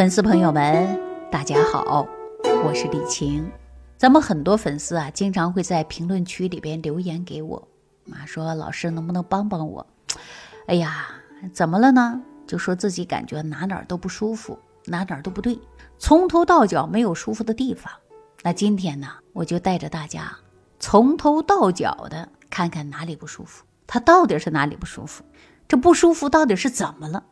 粉丝朋友们，大家好，我是李晴。咱们很多粉丝啊，经常会在评论区里边留言给我，啊，说老师能不能帮帮我？哎呀，怎么了呢？就说自己感觉哪哪都不舒服，哪哪都不对，从头到脚没有舒服的地方。那今天呢，我就带着大家从头到脚的看看哪里不舒服，它到底是哪里不舒服？这不舒服到底是怎么了？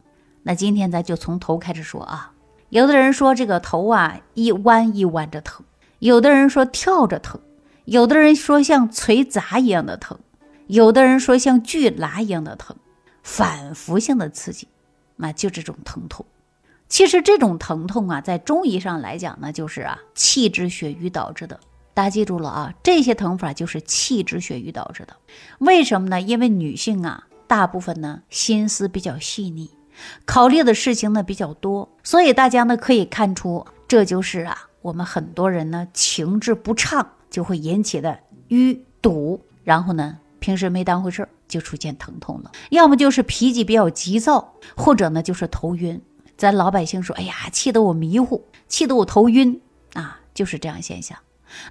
那今天咱就从头开始说啊。有的人说这个头啊一弯一弯着疼，有的人说跳着疼，有的人说像锤砸一样的疼，有的人说像锯拉一样的疼，反复性的刺激，那就这种疼痛。其实这种疼痛啊，在中医上来讲呢，就是啊气滞血瘀导致的。大家记住了啊，这些疼法就是气滞血瘀导致的。为什么呢？因为女性啊，大部分呢心思比较细腻。考虑的事情呢比较多，所以大家呢可以看出，这就是啊我们很多人呢情志不畅就会引起的淤堵，然后呢平时没当回事儿就出现疼痛了，要么就是脾气比较急躁，或者呢就是头晕。咱老百姓说，哎呀，气得我迷糊，气得我头晕啊，就是这样现象。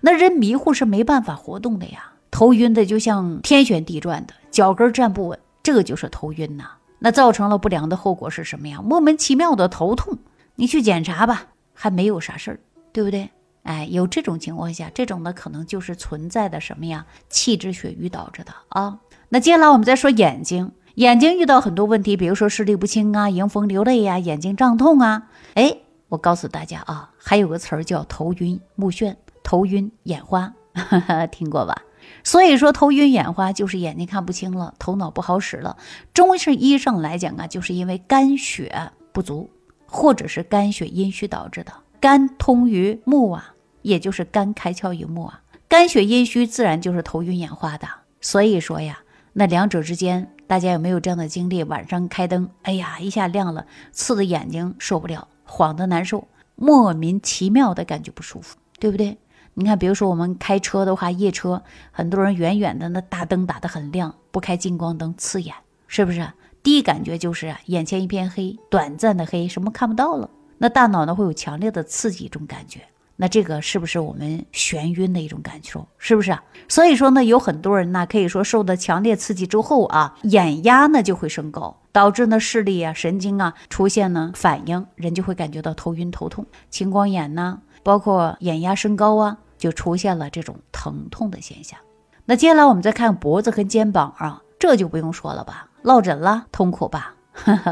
那人迷糊是没办法活动的呀，头晕的就像天旋地转的，脚跟站不稳，这个就是头晕呐。那造成了不良的后果是什么呀？莫名其妙的头痛，你去检查吧，还没有啥事儿，对不对？哎，有这种情况下，这种呢可能就是存在的什么呀？气滞血瘀导致的啊。那接下来我们再说眼睛，眼睛遇到很多问题，比如说视力不清啊，迎风流泪呀，眼睛胀痛啊。哎，我告诉大家啊，还有个词儿叫头晕目眩、头晕眼花，听过吧？所以说头晕眼花就是眼睛看不清了，头脑不好使了。中式医生来讲啊，就是因为肝血不足，或者是肝血阴虚导致的。肝通于目啊，也就是肝开窍于目啊。肝血阴虚自然就是头晕眼花的。所以说呀，那两者之间，大家有没有这样的经历？晚上开灯，哎呀，一下亮了，刺的眼睛受不了，晃的难受，莫名其妙的感觉不舒服，对不对？你看，比如说我们开车的话，夜车，很多人远远的那大灯打得很亮，不开近光灯刺眼，是不是？第一感觉就是眼前一片黑，短暂的黑，什么看不到了。那大脑呢会有强烈的刺激一种感觉，那这个是不是我们眩晕的一种感受？是不是？所以说呢，有很多人呢可以说受到强烈刺激之后啊，眼压呢就会升高，导致呢视力啊、神经啊出现呢反应，人就会感觉到头晕头痛、青光眼呐，包括眼压升高啊。就出现了这种疼痛的现象。那接下来我们再看脖子和肩膀啊，这就不用说了吧，落枕了，痛苦吧？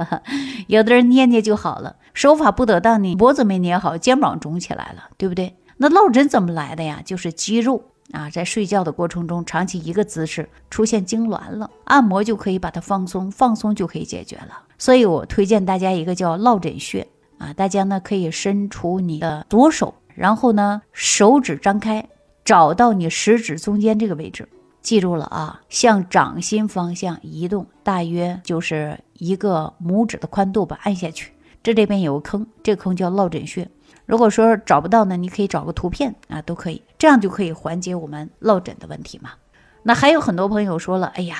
有的人捏捏就好了，手法不得当呢，脖子没捏好，肩膀肿起来了，对不对？那落枕怎么来的呀？就是肌肉啊，在睡觉的过程中，长期一个姿势出现痉挛了，按摩就可以把它放松，放松就可以解决了。所以我推荐大家一个叫落枕穴啊，大家呢可以伸出你的左手。然后呢，手指张开，找到你食指中间这个位置，记住了啊，向掌心方向移动，大约就是一个拇指的宽度吧，按下去。这这边有个坑，这个坑叫落枕穴。如果说找不到呢，你可以找个图片啊，都可以，这样就可以缓解我们落枕的问题嘛。那还有很多朋友说了，哎呀，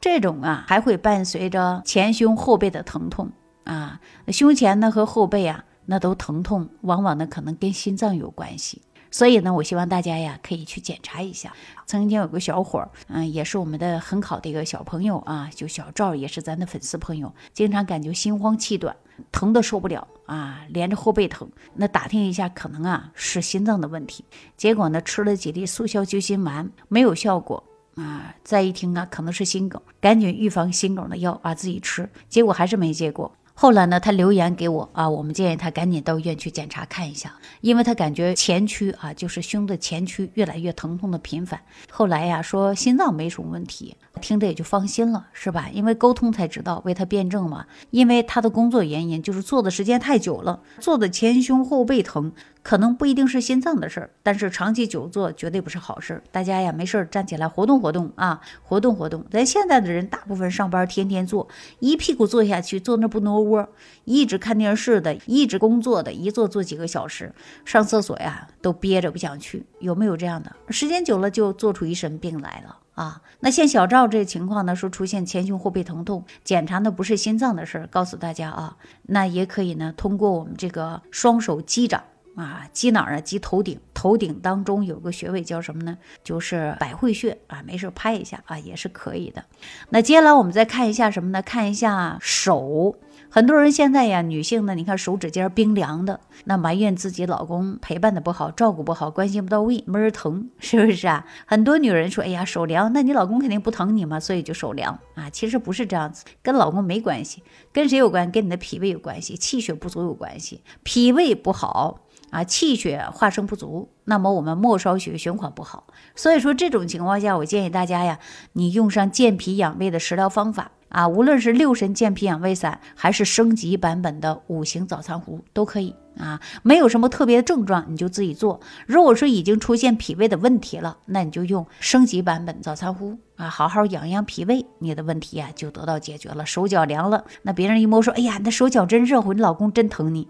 这种啊还会伴随着前胸后背的疼痛啊，胸前呢和后背啊。那都疼痛，往往呢可能跟心脏有关系，所以呢，我希望大家呀可以去检查一下。曾经有个小伙儿，嗯，也是我们的很好的一个小朋友啊，就小赵，也是咱的粉丝朋友，经常感觉心慌气短，疼的受不了啊，连着后背疼。那打听一下，可能啊是心脏的问题。结果呢，吃了几粒速效救心丸，没有效果啊。再一听啊，可能是心梗，赶紧预防心梗的药啊自己吃，结果还是没结果。后来呢，他留言给我啊，我们建议他赶紧到医院去检查看一下，因为他感觉前区啊，就是胸的前区越来越疼痛的频繁。后来呀，说心脏没什么问题，听着也就放心了，是吧？因为沟通才知道为他辩证嘛，因为他的工作原因，就是坐的时间太久了，坐的前胸后背疼。可能不一定是心脏的事儿，但是长期久坐绝对不是好事儿。大家呀，没事儿站起来活动活动啊，活动活动。咱现在的人大部分上班天天坐，一屁股坐下去，坐那不挪窝，一直看电视的，一直工作的，一坐坐几个小时，上厕所呀都憋着不想去，有没有这样的？时间久了就做出一身病来了啊。那像小赵这情况呢，说出现前胸后背疼痛，检查呢不是心脏的事儿，告诉大家啊，那也可以呢通过我们这个双手击掌。啊，击哪儿啊？击头顶，头顶当中有个穴位叫什么呢？就是百会穴啊。没事拍一下啊，也是可以的。那接下来我们再看一下什么呢？看一下手。很多人现在呀，女性呢，你看手指尖冰凉的，那埋怨自己老公陪伴的不好，照顾不好，关心不到位，闷儿疼，是不是啊？很多女人说，哎呀，手凉，那你老公肯定不疼你嘛，所以就手凉啊。其实不是这样子，跟老公没关系，跟谁有关？跟你的脾胃有关系，气血不足有关系，脾胃不好。啊，气血化生不足，那么我们末梢血液循环不好，所以说这种情况下，我建议大家呀，你用上健脾养胃的食疗方法啊，无论是六神健脾养胃散，还是升级版本的五行早餐壶都可以啊，没有什么特别的症状，你就自己做。如果说已经出现脾胃的问题了，那你就用升级版本早餐壶啊，好好养养脾胃，你的问题呀就得到解决了。手脚凉了，那别人一摸说，哎呀，你的手脚真热乎，你老公真疼你，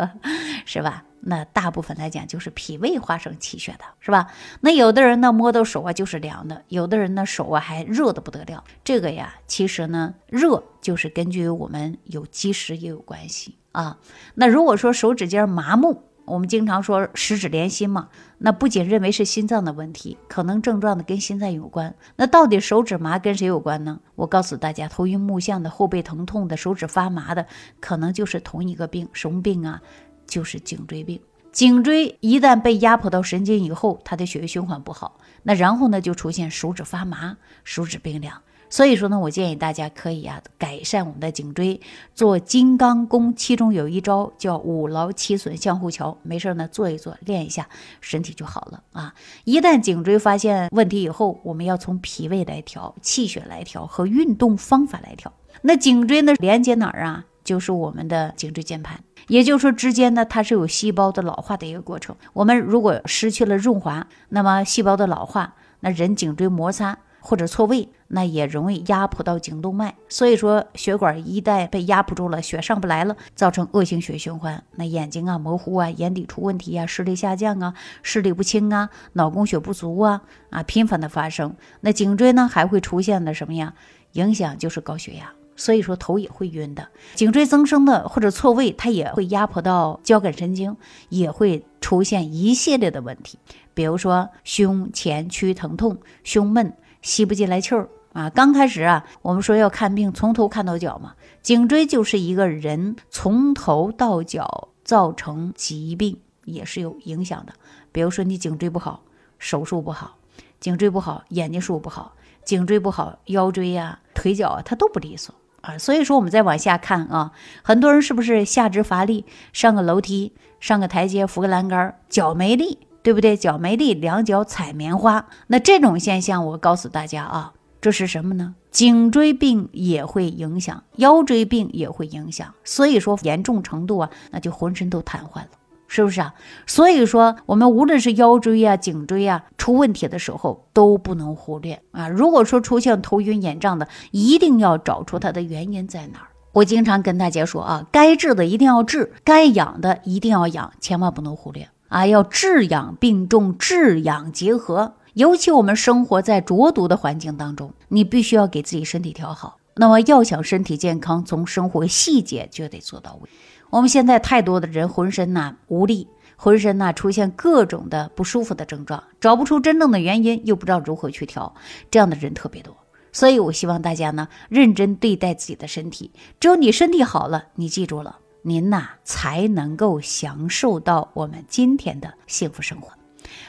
是吧？那大部分来讲就是脾胃化生气血的，是吧？那有的人呢摸到手啊就是凉的，有的人呢手啊还热的不得了。这个呀，其实呢热就是根据我们有积食也有关系啊。那如果说手指尖麻木，我们经常说十指连心嘛，那不仅认为是心脏的问题，可能症状的跟心脏有关。那到底手指麻跟谁有关呢？我告诉大家，头晕目眩的、后背疼痛的、手指发麻的，可能就是同一个病，什么病啊？就是颈椎病，颈椎一旦被压迫到神经以后，它的血液循环不好，那然后呢就出现手指发麻、手指冰凉。所以说呢，我建议大家可以啊改善我们的颈椎，做金刚功，其中有一招叫五劳七损相互桥，没事呢做一做，练一下，身体就好了啊。一旦颈椎发现问题以后，我们要从脾胃来调，气血来调，和运动方法来调。那颈椎呢连接哪儿啊？就是我们的颈椎间盘。也就是说，之间呢，它是有细胞的老化的一个过程。我们如果失去了润滑，那么细胞的老化，那人颈椎摩擦或者错位，那也容易压迫到颈动脉。所以说，血管一旦被压迫住了，血上不来了，造成恶性血循环。那眼睛啊模糊啊，眼底出问题啊，视力下降啊，视力不清啊，脑供血不足啊啊，频繁的发生。那颈椎呢，还会出现的什么呀？影响就是高血压。所以说头也会晕的，颈椎增生的或者错位，它也会压迫到交感神经，也会出现一系列的问题，比如说胸前区疼痛、胸闷、吸不进来气儿啊。刚开始啊，我们说要看病从头看到脚嘛，颈椎就是一个人从头到脚造成疾病也是有影响的。比如说你颈椎不好，手术不好；颈椎不好，眼睛术不好；颈椎不好，腰椎呀、腿脚啊，它都不利索。啊，所以说我们再往下看啊，很多人是不是下肢乏力，上个楼梯、上个台阶、扶个栏杆，脚没力，对不对？脚没力，两脚踩棉花，那这种现象，我告诉大家啊，这是什么呢？颈椎病也会影响，腰椎病也会影响，所以说严重程度啊，那就浑身都瘫痪了。是不是啊？所以说，我们无论是腰椎啊、颈椎啊出问题的时候，都不能忽略啊。如果说出现头晕眼胀的，一定要找出它的原因在哪儿。我经常跟大家说啊，该治的一定要治，该养的一定要养，千万不能忽略啊！要治养并重，治养结合。尤其我们生活在浊毒的环境当中，你必须要给自己身体调好。那么要想身体健康，从生活细节就得做到位。我们现在太多的人浑身呐无力，浑身呐出现各种的不舒服的症状，找不出真正的原因，又不知道如何去调，这样的人特别多。所以我希望大家呢认真对待自己的身体，只有你身体好了，你记住了，您呐才能够享受到我们今天的幸福生活。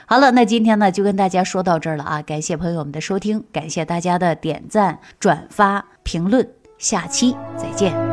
好了，那今天呢就跟大家说到这儿了啊，感谢朋友们的收听，感谢大家的点赞、转发、评论。下期再见。